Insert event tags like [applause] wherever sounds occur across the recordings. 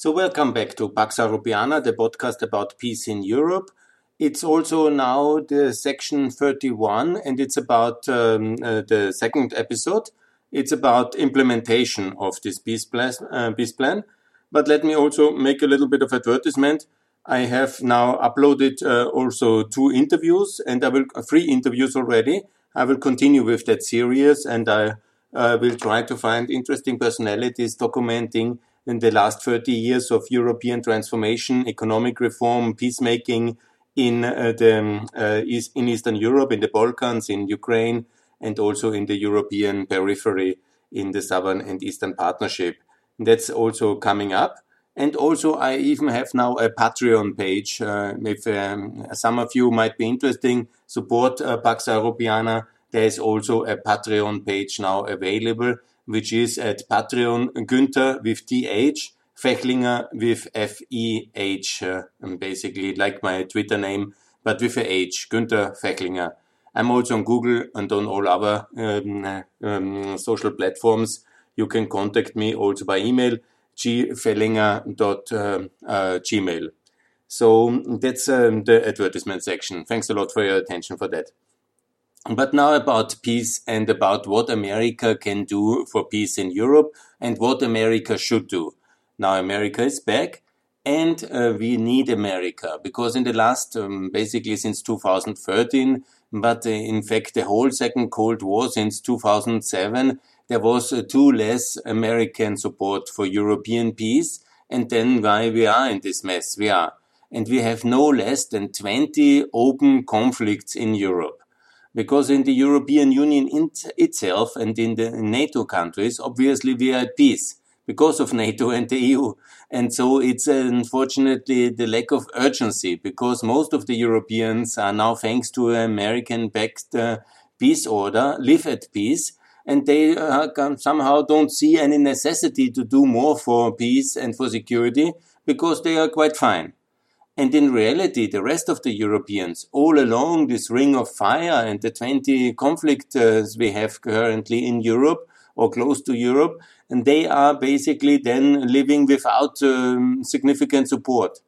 So, welcome back to Pax Europiana, the podcast about peace in Europe. It's also now the section 31, and it's about um, uh, the second episode. It's about implementation of this peace plan, uh, peace plan. But let me also make a little bit of advertisement. I have now uploaded uh, also two interviews, and I will uh, three interviews already. I will continue with that series, and I uh, will try to find interesting personalities documenting in the last 30 years of European transformation, economic reform, peacemaking in uh, the um, uh, in Eastern Europe, in the Balkans, in Ukraine, and also in the European periphery in the Southern and Eastern Partnership. That's also coming up. And also, I even have now a Patreon page. Uh, if um, some of you might be interesting, support uh, Pax Europiana. There is also a Patreon page now available which is at Patreon Günther with TH, Fehlinger with F-E-H, uh, basically like my Twitter name, but with a H, Günther Fehlinger. I'm also on Google and on all other um, um, social platforms. You can contact me also by email, gfehlinger.gmail. Uh, uh, so that's um, the advertisement section. Thanks a lot for your attention for that. But now about peace and about what America can do for peace in Europe and what America should do. Now America is back and uh, we need America because in the last, um, basically since 2013, but uh, in fact the whole second Cold War since 2007, there was uh, too less American support for European peace. And then why we are in this mess we are. And we have no less than 20 open conflicts in Europe. Because in the European Union itself and in the NATO countries, obviously we are at peace because of [laughs] NATO and the EU. And so it's uh, unfortunately the lack of urgency because most of the Europeans are now, thanks to American backed uh, peace order, live at peace. And they uh, somehow don't see any necessity to do more for peace and for security because they are quite fine. And in reality, the rest of the Europeans, all along this ring of fire and the 20 conflicts uh, we have currently in Europe or close to Europe, and they are basically then living without um, significant support.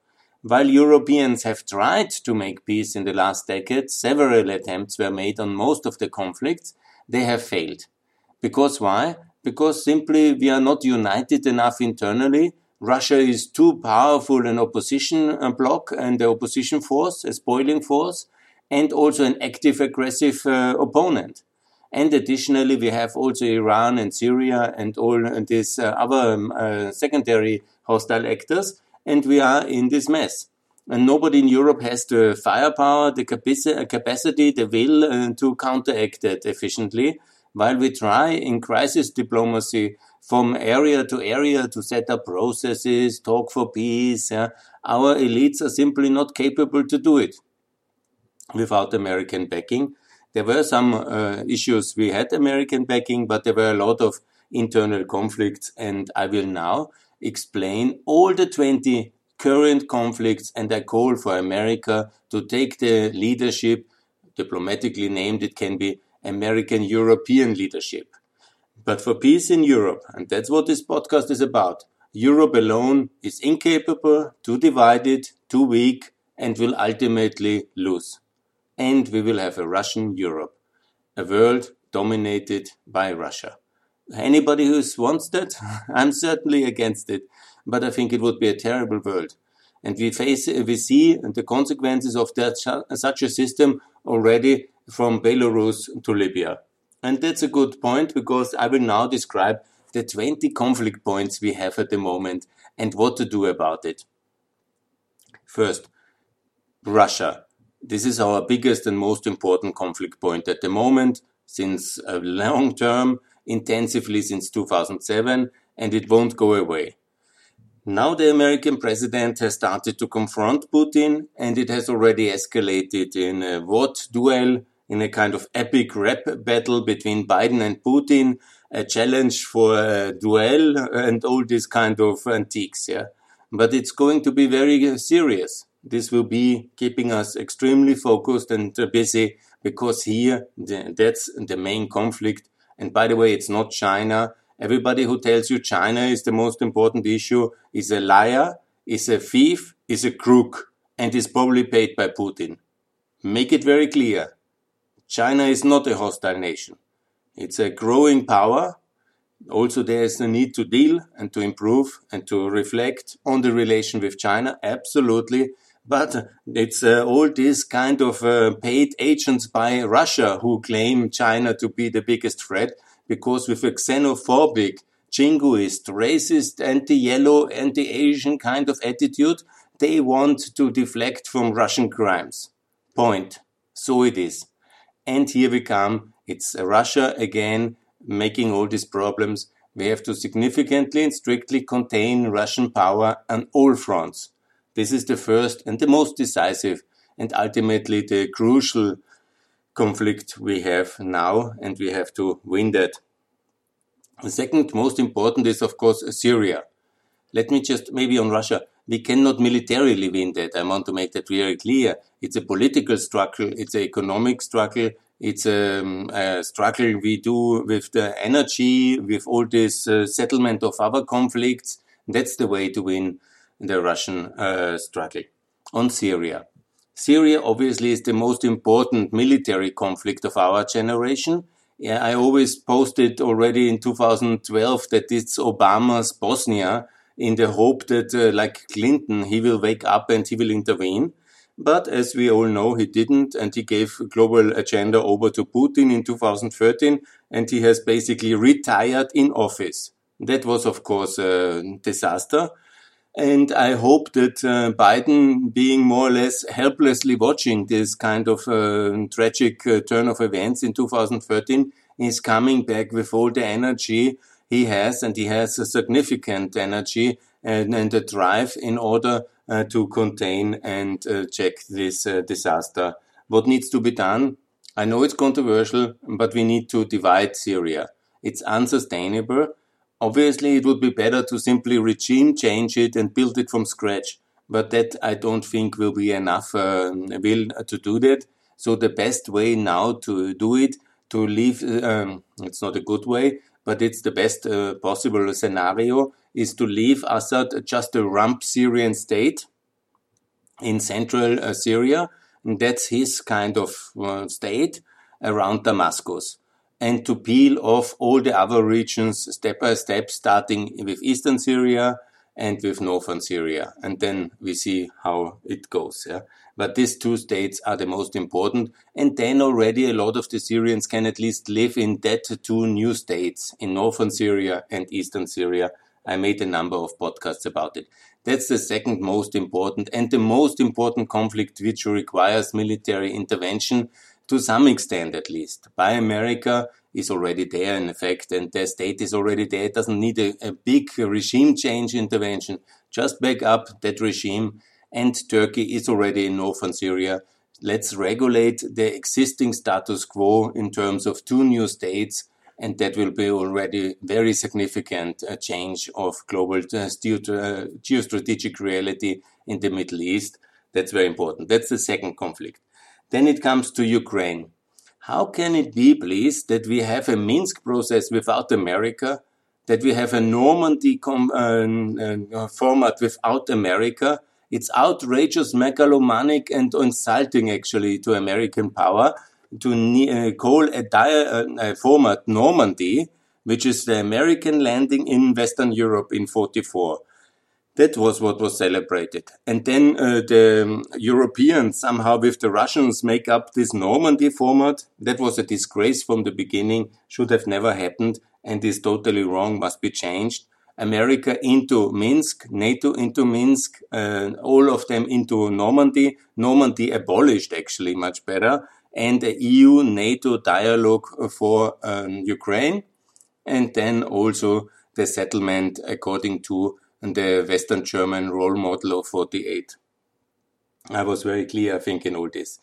While Europeans have tried to make peace in the last decade, several attempts were made on most of the conflicts, they have failed. Because why? Because simply we are not united enough internally Russia is too powerful an opposition uh, bloc and the opposition force, a spoiling force, and also an active aggressive uh, opponent. And additionally, we have also Iran and Syria and all these uh, other um, uh, secondary hostile actors, and we are in this mess. And nobody in Europe has the firepower, the capacity, the will uh, to counteract that efficiently, while we try in crisis diplomacy from area to area to set up processes, talk for peace. Yeah. Our elites are simply not capable to do it without American backing. There were some uh, issues we had American backing, but there were a lot of internal conflicts, and I will now explain all the 20 current conflicts, and I call for America to take the leadership, diplomatically named, it can be American European leadership but for peace in Europe. And that's what this podcast is about. Europe alone is incapable, too divided, too weak, and will ultimately lose. And we will have a Russian Europe, a world dominated by Russia. Anybody who wants that, [laughs] I'm certainly against it, but I think it would be a terrible world. And we face, we see the consequences of that, such a system already from Belarus to Libya. And that's a good point because I will now describe the 20 conflict points we have at the moment and what to do about it. First, Russia. This is our biggest and most important conflict point at the moment since a long term, intensively since 2007, and it won't go away. Now the American president has started to confront Putin and it has already escalated in a what duel in a kind of epic rap battle between Biden and Putin, a challenge for a duel and all these kind of antiques. Yeah. But it's going to be very uh, serious. This will be keeping us extremely focused and uh, busy because here the, that's the main conflict. And by the way, it's not China Everybody who tells you China is the most important issue is a liar, is a thief, is a crook, and is probably paid by Putin. Make it very clear. China is not a hostile nation. It's a growing power. Also, there is a need to deal and to improve and to reflect on the relation with China. Absolutely. But it's uh, all these kind of uh, paid agents by Russia who claim China to be the biggest threat because with a xenophobic, jingoist, racist, anti-yellow, anti-Asian kind of attitude, they want to deflect from Russian crimes. Point. So it is. And here we come. It's Russia again making all these problems. We have to significantly and strictly contain Russian power on all fronts. This is the first and the most decisive and ultimately the crucial conflict we have now, and we have to win that. The second most important is, of course, Syria. Let me just maybe on Russia. We cannot militarily win that. I want to make that very clear. It's a political struggle. It's an economic struggle. It's a, um, a struggle we do with the energy, with all this uh, settlement of other conflicts. That's the way to win the Russian uh, struggle. On Syria. Syria obviously is the most important military conflict of our generation. I always posted already in 2012 that it's Obama's Bosnia in the hope that, uh, like Clinton, he will wake up and he will intervene. But as we all know, he didn't, and he gave global agenda over to Putin in 2013, and he has basically retired in office. That was, of course, a disaster. And I hope that uh, Biden, being more or less helplessly watching this kind of uh, tragic uh, turn of events in 2013, is coming back with all the energy he has, and he has a significant energy and, and a drive in order uh, to contain and uh, check this uh, disaster. What needs to be done? I know it's controversial, but we need to divide Syria. It's unsustainable Obviously, it would be better to simply regime change it and build it from scratch. But that I don't think will be enough uh, will to do that. So the best way now to do it, to leave, um, it's not a good way, but it's the best uh, possible scenario, is to leave Assad just a rump Syrian state in central uh, Syria. And that's his kind of uh, state around Damascus and to peel off all the other regions step by step, starting with eastern Syria and with northern Syria. And then we see how it goes. Yeah? But these two states are the most important. And then already a lot of the Syrians can at least live in that two new states in northern Syria and eastern Syria. I made a number of podcasts about it. That's the second most important and the most important conflict which requires military intervention to some extent at least. by America is already there in effect and the state is already there. It doesn't need a, a big regime change intervention. Just back up that regime and Turkey is already in northern Syria. Let's regulate the existing status quo in terms of two new states and that will be already very significant uh, change of global uh, uh geostrategic reality in the Middle East. That's very important. That's the second conflict. Then it comes to Ukraine. How can it be, please, that we have a Minsk process without America, that we have a Normandy uh, uh, format without America? It's outrageous, megalomaniac, and insulting actually to American power to uh, call a, uh, a format Normandy, which is the American landing in Western Europe in 44. That was what was celebrated. And then uh, the um, Europeans somehow with the Russians make up this Normandy format. That was a disgrace from the beginning, should have never happened and is totally wrong, must be changed. America into Minsk, NATO into Minsk, uh, all of them into Normandy. Normandy abolished actually much better. And the EU NATO dialogue for um, Ukraine. And then also the settlement according to and the Western German role model of 48. I was very clear, I think, in all this.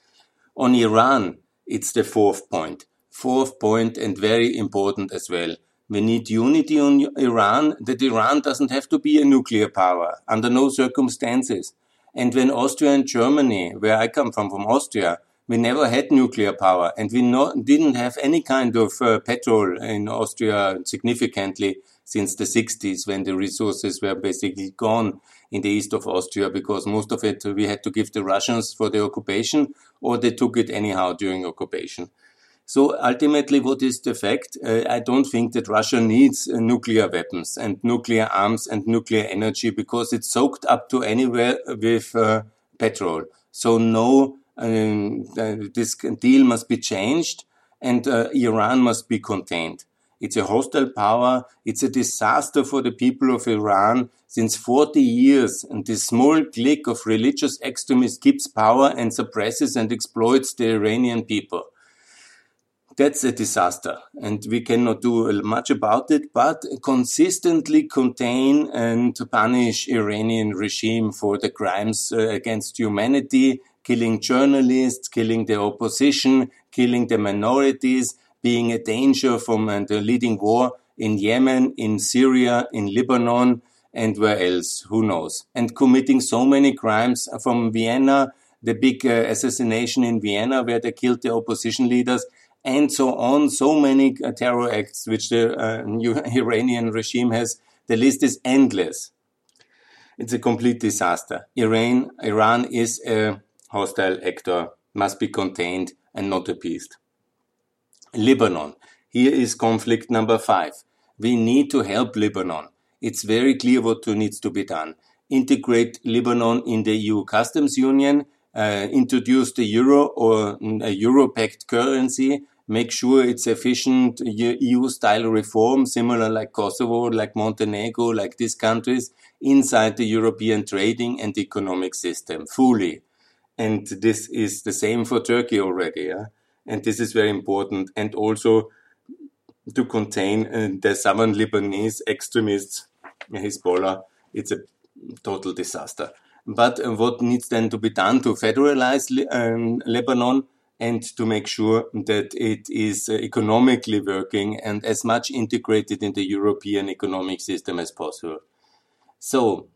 On Iran, it's the fourth point. Fourth point and very important as well. We need unity on Iran, that Iran doesn't have to be a nuclear power under no circumstances. And when Austria and Germany, where I come from, from Austria, We never had nuclear power, and we no, didn't have any kind of uh, petrol in Austria significantly since the 60s when the resources were basically gone in the east of Austria because most of it we had to give the Russians for the occupation or they took it anyhow during occupation. So ultimately, what is the fact? Uh, I don't think that Russia needs uh, nuclear weapons and nuclear arms and nuclear energy because it's soaked up to anywhere with uh, petrol. So no, um, this deal must be changed and uh, Iran must be contained. It's a hostile power. It's a disaster for the people of Iran. Since 40 years, and this small clique of religious extremists keeps power and suppresses and exploits the Iranian people that's a disaster and we cannot do much about it but consistently contain and punish iranian regime for the crimes uh, against humanity killing journalists killing the opposition killing the minorities being a danger from uh, the leading war in yemen in syria in lebanon and where else who knows and committing so many crimes from vienna the big uh, assassination in vienna where they killed the opposition leaders and so on. So many uh, terror acts which the uh, [laughs] Iranian regime has. The list is endless. It's a complete disaster. Iran, Iran is a hostile actor, must be contained and not appeased. Lebanon. Here is conflict number five. We need to help Lebanon. It's very clear what needs to be done. Integrate Lebanon in the EU customs union, uh, introduce the euro or a euro-backed currency, make sure it's efficient EU style reform, similar like Kosovo, like Montenegro, like these countries, inside the European trading and economic system fully. And this is the same for Turkey already. Yeah? And this is very important. And also to contain uh, the southern Lebanese extremists, Hezbollah, it's a total disaster. But uh, what needs then to be done to federalize um, Lebanon? and to make sure that it is uh, economically working and as much integrated in the European economic system as possible. So,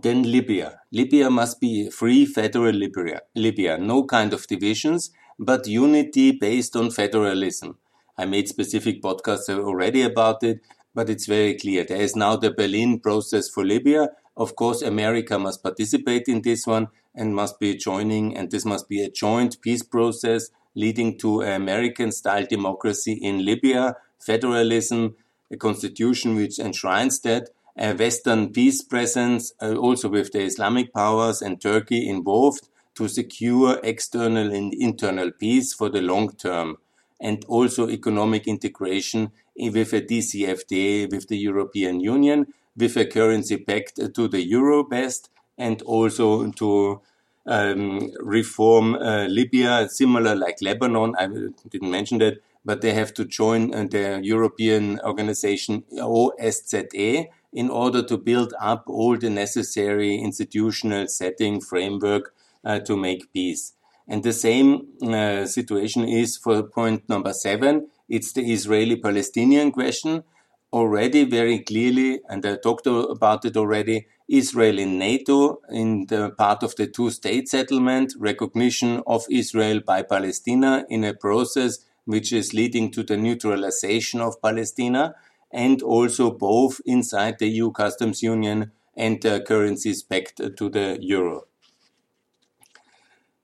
then Libya. Libya must be free federal Libya. Libya, no kind of divisions, but unity based on federalism. I made specific podcasts already about it, but it's very clear. There is now the Berlin process for Libya. Of course, America must participate in this one, and must be joining, and this must be a joint peace process leading to American style democracy in Libya, federalism, a constitution which enshrines that, a Western peace presence, uh, also with the Islamic powers and Turkey involved to secure external and internal peace for the long term, and also economic integration with a DCFTA with the European Union, with a currency pegged to the euro best, and also to um, reform uh, Libya, similar like Lebanon. I didn't mention that, but they have to join uh, the European organization OSZE in order to build up all the necessary institutional setting framework to make peace. And the same uh, situation is for point number seven. It's the Israeli-Palestinian question already very clearly, and I talked about it already, Israel in NATO in the part of the two state settlement, recognition of Israel by Palestina in a process which is leading to the neutralization of Palestina, and also both inside the EU customs union and the currencies pegged to the euro.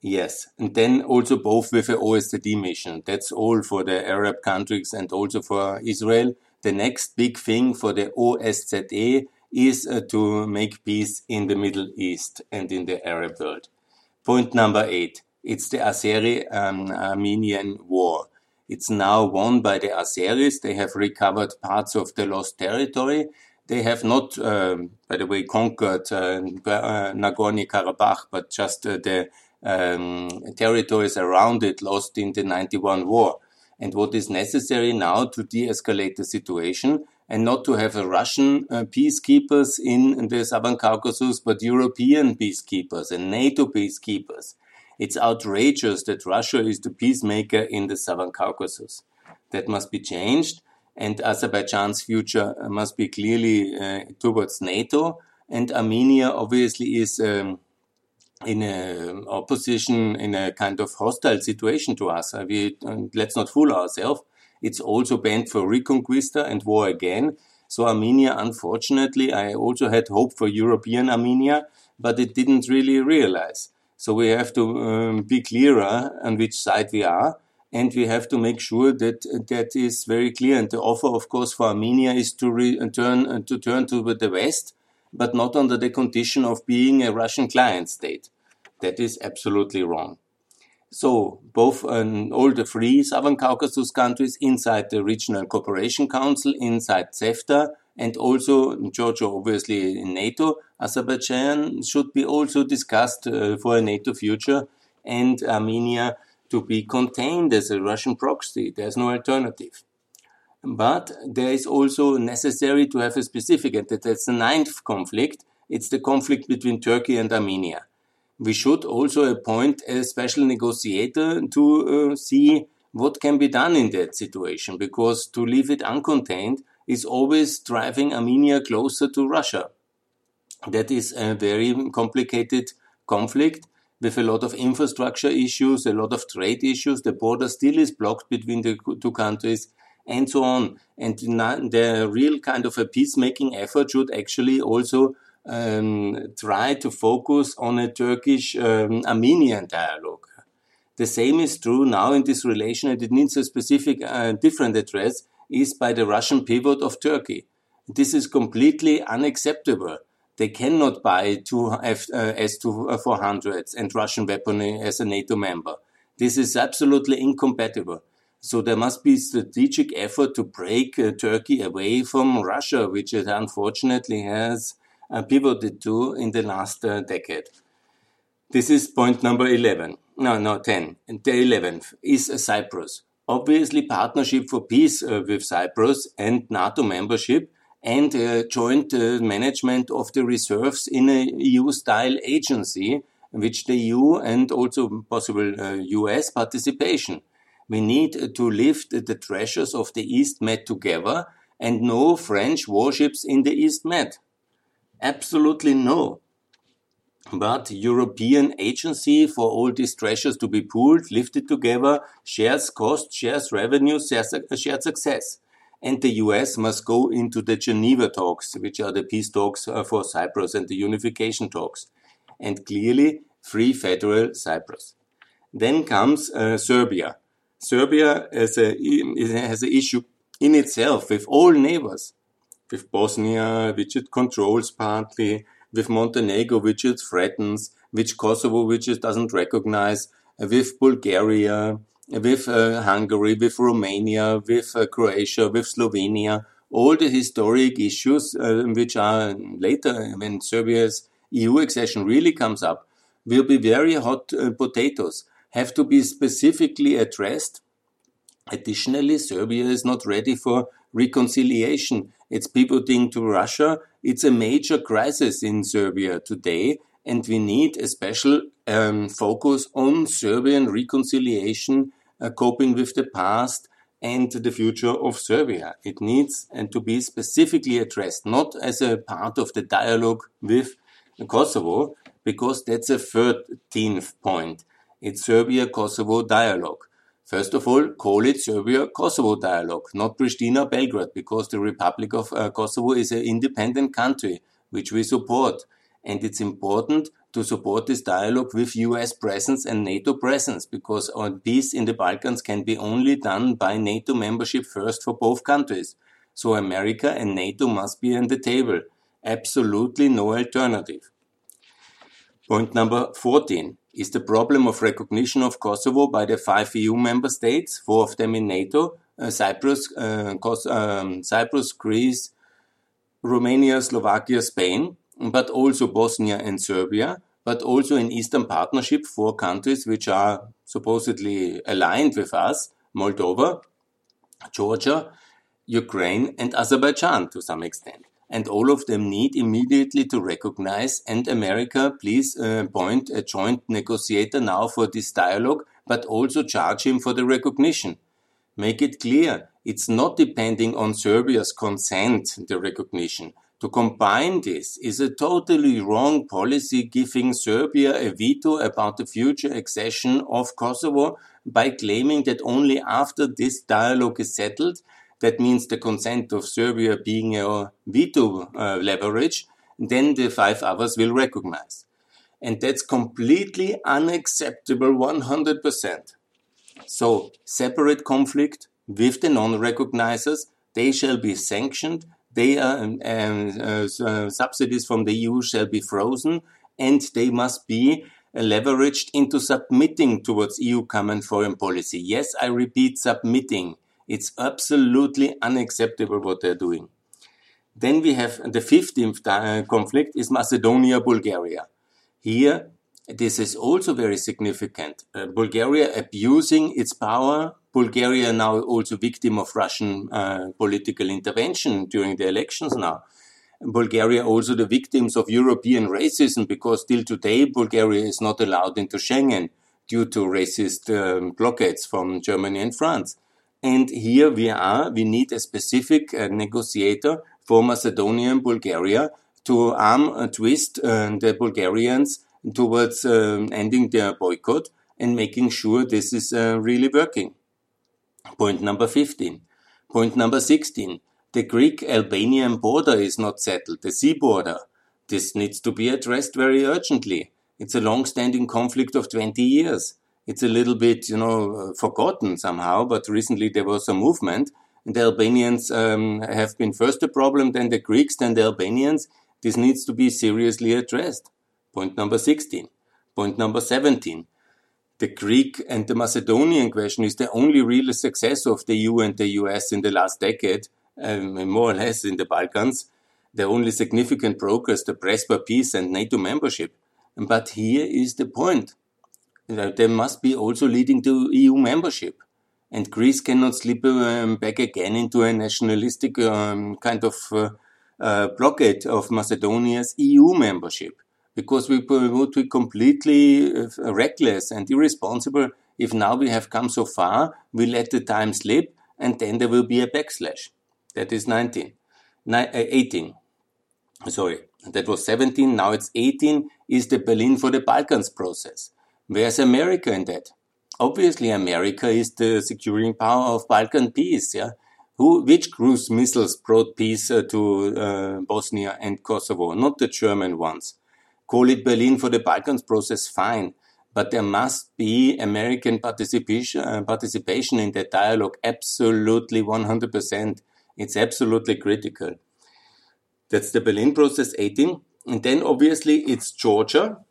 Yes, and then also both with a OSCE mission. That's all for the Arab countries and also for Israel. The next big thing for the OSCE is uh, to make peace in the Middle East and in the Arab world. Point number eight. It's the Azeri um, Armenian war. It's now won by the Azeris. They have recovered parts of the lost territory. They have not, um, by the way, conquered uh, uh, Nagorno Karabakh, but just uh, the um, territories around it lost in the 91 war. And what is necessary now to de-escalate the situation and not to have a Russian uh, peacekeepers in the Southern Caucasus, but European peacekeepers and NATO peacekeepers. It's outrageous that Russia is the peacemaker in the Southern Caucasus. That must be changed, and Azerbaijan's future must be clearly uh, towards NATO. And Armenia obviously is um, in a opposition, in a kind of hostile situation to us. Uh, we, uh, let's not fool ourselves. It's also banned for reconquista and war again. So Armenia, unfortunately, I also had hope for European Armenia, but it didn't really realize. So we have to um, be clearer on which side we are, and we have to make sure that that is very clear. And the offer, of course, for Armenia is to return uh, to turn to the West, but not under the condition of being a Russian client state. That is absolutely wrong. So both all the three Southern Caucasus countries inside the Regional Cooperation Council, inside CEFTA, and also Georgia, obviously in NATO, Azerbaijan should be also discussed uh, for a NATO future, and Armenia to be contained as a Russian proxy. There's no alternative. But there is also necessary to have a specific, and that's the ninth conflict. It's the conflict between Turkey and Armenia we should also appoint a special negotiator to uh, see what can be done in that situation, because to leave it uncontained is always driving Armenia closer to Russia. That is a very complicated conflict with a lot of infrastructure issues, a lot of trade issues. The border still is blocked between the two countries and so on. And the real kind of a peacemaking effort should actually also um, try to focus on a Turkish um, Armenian dialogue. The same is true now in this relation, and it needs a specific, uh, different address, is by the Russian pivot of Turkey. This is completely unacceptable. They cannot buy two F, uh, S-400s and Russian weaponry as a NATO member. This is absolutely incompatible. So there must be strategic effort to break uh, Turkey away from Russia, which it unfortunately has pivoted to in the last uh, decade. This is point number 11. No, no, 10. And the 11th is Cyprus. Obviously, partnership for peace uh, with Cyprus and NATO membership and uh, joint uh, management of the reserves in a EU-style agency, which the EU and also possible US uh, participation. We need to lift the treasures of the East Med together and no French warships in the East Med. Absolutely no. But European agency for all these treasures to be pooled, lifted together, shares cost, shares revenue, shares, shared success. And the US must go into the Geneva talks, which are the peace talks uh, for Cyprus and the unification talks. And clearly, free federal Cyprus. Then comes uh, Serbia. Serbia has a, has an issue in itself with all neighbors with Bosnia, which it controls partly, with Montenegro, which it threatens, with Kosovo, which it doesn't recognize, with Bulgaria, with uh, Hungary, with Romania, with uh, Croatia, with Slovenia, all the historic issues uh, which are later when Serbia's EU accession really comes up will be very hot uh, potatoes, have to be specifically addressed. Additionally, Serbia is not ready for reconciliation it's pivoting to Russia. It's a major crisis in Serbia today, and we need a special um, focus on Serbian reconciliation, uh, coping with the past, and the future of Serbia. It needs and to be specifically addressed, not as a part of the dialogue with Kosovo, because that's a 13th point. It's Serbia-Kosovo dialogue. First of all, call it Serbia-Kosovo dialogue, not Pristina-Belgrade, because the Republic of uh, Kosovo is an independent country, which we support. And it's important to support this dialogue with US presence and NATO presence, because peace in the Balkans can be only done by NATO membership first for both countries. So America and NATO must be on the table. Absolutely no alternative. Point number 14 is the problem of recognition of Kosovo by the five EU member states, four of them in NATO, uh, Cyprus, uh, um, Cyprus, Greece, Romania, Slovakia, Spain, but also Bosnia and Serbia, but also in Eastern Partnership, four countries which are supposedly aligned with us, Moldova, Georgia, Ukraine, and Azerbaijan to some extent and all of them need immediately to recognize. And America, please uh, appoint a joint negotiator now for this dialogue, but also charge him for the recognition. Make it clear it's not depending on Serbia's consent, the recognition. to combine this is a totally wrong policy giving Serbia a veto about the future accession of Kosovo by claiming that only after this dialogue is settled, that means the consent of Serbia being a veto uh, leverage, then the five others will recognize. And that's completely unacceptable 100%. So, separate conflict with the non-recognizers, they shall be sanctioned they are, um, uh, uh, subsidies from the EU shall be frozen and they must be uh, leveraged into submitting towards EU common foreign policy. Yes, I repeat, submitting. It's absolutely unacceptable what they're doing. Then we have the 15th uh, conflict is Macedonia, Bulgaria. Here, this is also very significant. Uh, Bulgaria abusing its power Bulgaria now also victim of Russian uh, political intervention during the elections now. Bulgaria also the victims of European racism because still today Bulgaria is not allowed into Schengen due to racist um, blockades from Germany and France. And here we are, we need a specific uh, negotiator for Macedonia and Bulgaria to arm and twist uh, the Bulgarians towards um, ending their boycott and making sure this is uh, really working. Point number 15. Point number 16. The Greek-Albanian border is not settled, the sea border. This needs to be addressed very urgently. It's a long-standing conflict of 20 years. It's a little bit, you know, uh, forgotten somehow, but recently there was a movement. And the Albanians um, have been first the problem, then the Greeks, then the Albanians. This needs to be seriously addressed. Point number 16. Point number 17 the Greek and the Macedonian question is the only real success of the EU and the US in the last decade, um, more or less in the Balkans. The only significant progress, the Prespa peace and NATO membership. But here is the point. There must be also leading to EU membership. And Greece cannot slip um, back again into a nationalistic um, kind of uh, uh, blockade of Macedonia's EU membership because we would be completely uh, reckless and irresponsible if now we have come so far, we let the time slip, and then there will be a backslash. That is 19. Ni- uh, 18. Sorry, that was 17, now it's 18, is the Berlin for the Balkans process. Where's America in that? Obviously, America is the securing power of Balkan peace, yeah? Who, which cruise missiles brought peace uh, to uh, Bosnia and Kosovo? Not the German ones. Call it Berlin for the Balkans process, fine. But there must be American participation, uh, participation in that dialogue, absolutely 100%. It's absolutely critical. That's the Berlin process 18. And then obviously it's Georgia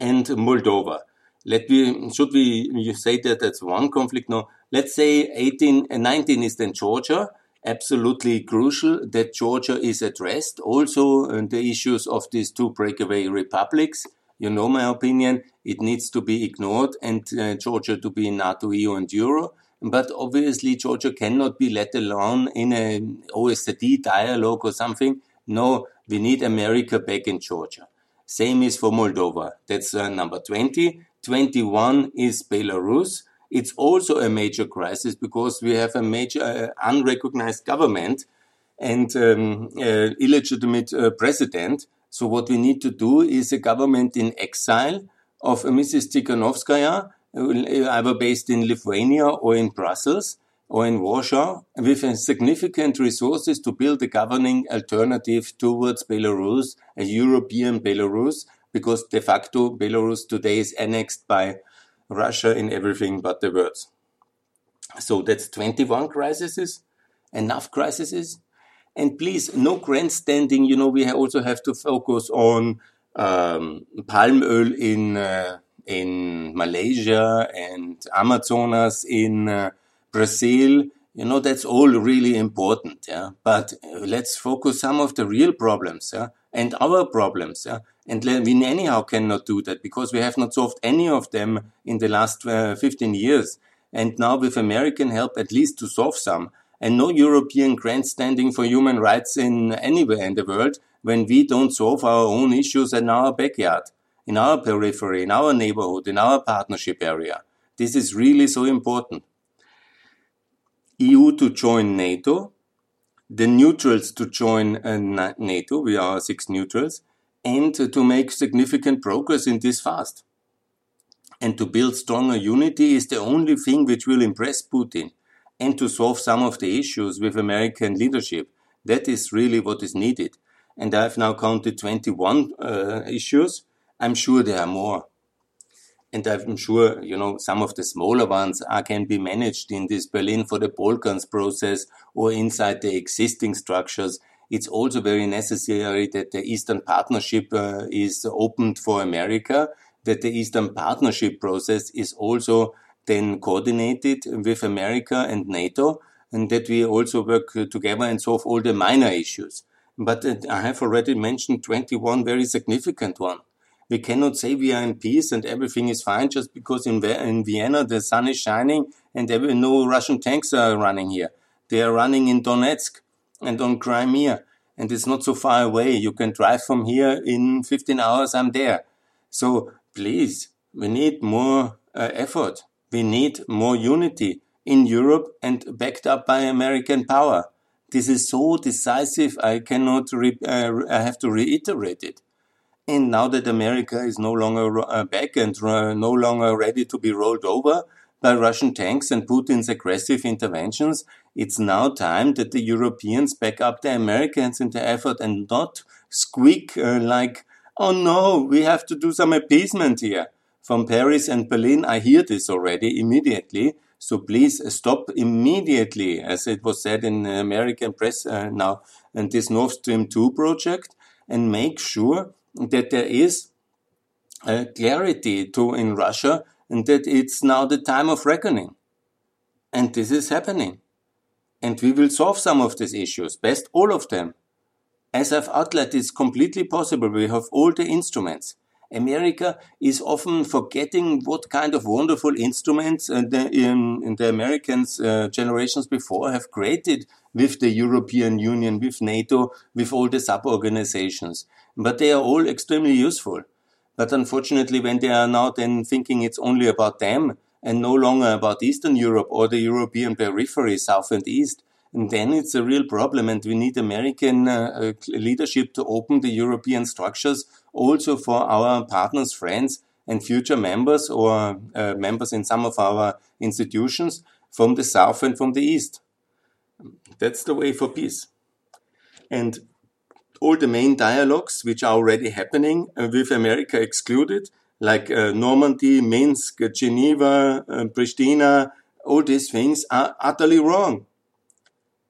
and Moldova. Let me, should we, you say that that's one conflict? No. Let's say 18 and 19 is then Georgia absolutely crucial that Georgia is addressed. Also, uh, the issues of these two breakaway republics. You know my opinion. It needs to be ignored and uh, Georgia to be in NATO, EU, and Euro. But obviously, Georgia cannot be let alone in an OSCE dialogue or something. No, we need America back in Georgia. Same is for Moldova. That's uh, number 20. 21 is Belarus. It's also a major crisis because we have a major uh, unrecognized government and um, uh, illegitimate president. So what we need to do is a government in exile of Mrs. Tikhanovskaya, uh, either based in Lithuania or in Brussels or in Warsaw, with significant resources to build a governing alternative towards Belarus, a European Belarus, because de facto Belarus today is annexed by Russia in everything but the words. So that's 21 crises, enough crises. And please, no grandstanding. You know, we also have to focus on um, palm oil in uh, in Malaysia and Amazonas in uh, Brazil. You know, that's all really important. Yeah, but uh, let's focus some of the real problems. Yeah, and our problems. Yeah? And we anyhow cannot do that because we have not solved any of them in the last uh, 15 years. And now with American help, at least to solve some. And no European grandstanding for human rights in anywhere in the world when we don't solve our own issues in our backyard, in our periphery, in our neighborhood, in our partnership area. This is really so important. EU to join NATO the neutrals to join uh, NATO. We are six neutrals and to make significant progress in this fast. And to build stronger unity is the only thing which will impress Putin and to solve some of the issues with American leadership. That is really what is needed. And I've now counted 21 uh, issues. I'm sure there are more. And I'm sure, you know, some of the smaller ones are, can be managed in this Berlin for the Balkans process or inside the existing structures it's also very necessary that the Eastern Partnership uh, is opened for America, that the Eastern Partnership process is also then coordinated with America and NATO, and that we also work together and solve all the minor issues. But uh, I have already mentioned 21 very significant ones. We cannot say we are in peace and everything is fine just because in, in Vienna the sun is shining and no Russian tanks are running here. They are running in Donetsk and on Crimea. And it's not so far away. You can drive from here in 15 hours. I'm there. So please, we need more uh, effort. We need more unity in Europe and backed up by American power. This is so decisive. I cannot, re- uh, I have to reiterate it. And now that America is no longer uh, back and no longer ready to be rolled over, by Russian tanks and Putin's aggressive interventions, it's now time that the Europeans back up the Americans in the effort and not squeak uh, like, oh no, we have to do some appeasement here. From Paris and Berlin, I hear this already immediately. So please stop immediately, as it was said in American press uh, now, and this Nord Stream 2 project, and make sure that there is clarity to in Russia and that it's now the time of reckoning. And this is happening. And we will solve some of these issues, best all of them. As I've outlined, it's completely possible. We have all the instruments. America is often forgetting what kind of wonderful instruments uh, the, in, in the Americans uh, generations before have created with the European Union, with NATO, with all the sub-organizations. But they are all extremely useful. But unfortunately, when they are now then thinking it's only about them and no longer about Eastern Europe or the European periphery, South and East, and then it's a real problem. And we need American uh, uh, leadership to open the European structures also for our partners, friends, and future members or uh, members in some of our institutions from the South and from the East. That's the way for peace. And all the main dialogues which are already happening uh, with America excluded, like uh, Normandy, Minsk, Geneva, uh, Pristina, all these things are utterly wrong.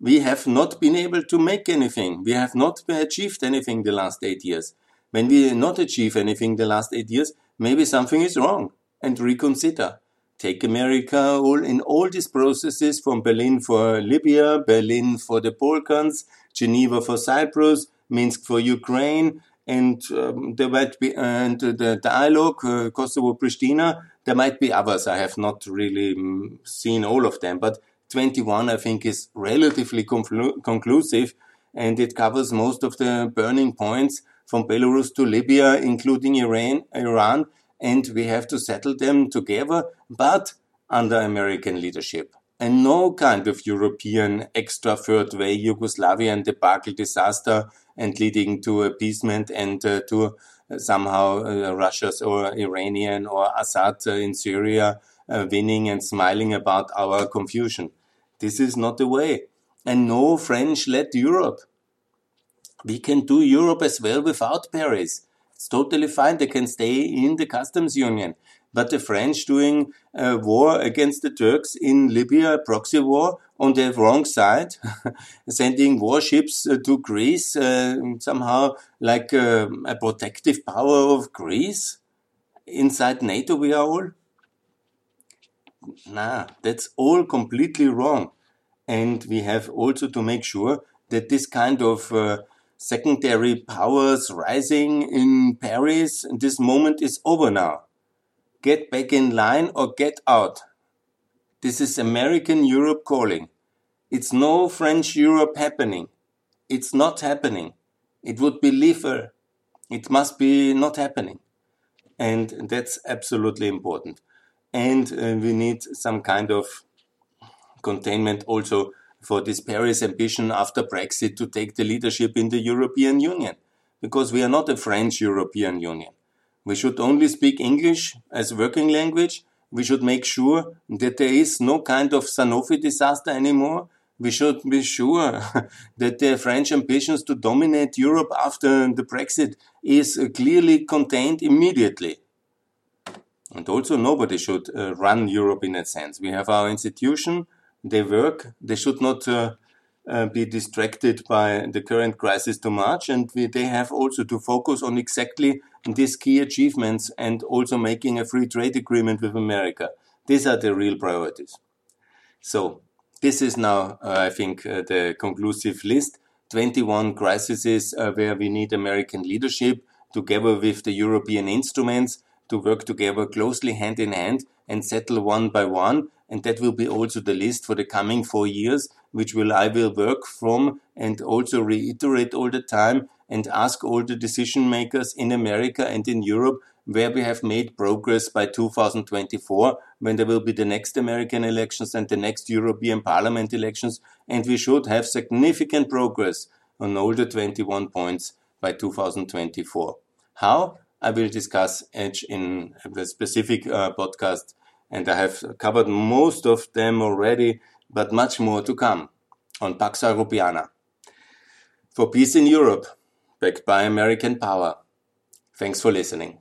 We have not been able to make anything. We have not achieved anything the last eight years. When we not achieve anything the last eight years, maybe something is wrong and reconsider. Take America all in all these processes from Berlin for Libya, Berlin for the Balkans, Geneva for Cyprus, Minsk for Ukraine, and um, there might be and the dialogue uh, Kosovo Pristina. There might be others. I have not really um, seen all of them, but 21 I think is relatively conclusive, and it covers most of the burning points from Belarus to Libya, including Iran. Iran, and we have to settle them together, but under American leadership and no kind of European extra third way Yugoslavian debacle disaster and leading to appeasement and uh, to uh, somehow uh, Russia's or Iranian or Assad uh, in Syria uh, winning and smiling about our confusion. This is not the way. And no French led Europe. We can do Europe as well without Paris. It's totally fine. They can stay in the customs union but the French doing a war against the Turks in Libya, a proxy war on the wrong side, [laughs] sending warships uh, to Greece, uh, somehow like uh, a protective power of Greece. Inside NATO, we are all. Nah, that's all completely wrong. And we have also to make sure that this kind of uh, secondary powers rising in Paris, this moment is over now Get back in line or get out. This is American Europe calling. It's no French Europe happening. It's not happening. It would be liefer. It must be not happening. And that's absolutely important. And uh, we need some kind of containment also for this Paris ambition after Brexit to take the leadership in the European Union. Because we are not a French European Union. We should only speak English as working language. We should make sure that there is no kind of Sanofi disaster anymore. We should be sure [laughs] that the French ambitions to dominate Europe after the Brexit is clearly contained immediately. And also nobody should uh, run Europe in that sense. We have our institution, they work, they should not uh, uh, be distracted by the current crisis too much, and we, they have also to focus on exactly these key achievements and also making a free trade agreement with America. These are the real priorities. So, this is now, uh, I think, uh, the conclusive list. 21 crises uh, where we need American leadership together with the European instruments to work together closely hand in hand and settle one by one. And that will be also the list for the coming four years, which will I will work from and also reiterate all the time and ask all the decision makers in America and in Europe where we have made progress by 2024 when there will be the next American elections and the next European Parliament elections. And we should have significant progress on all the 21 points by 2024. How? I will discuss Edge in a specific uh, podcast, and I have covered most of them already, but much more to come on Pax Europiana. For peace in Europe, backed by American power. Thanks for listening.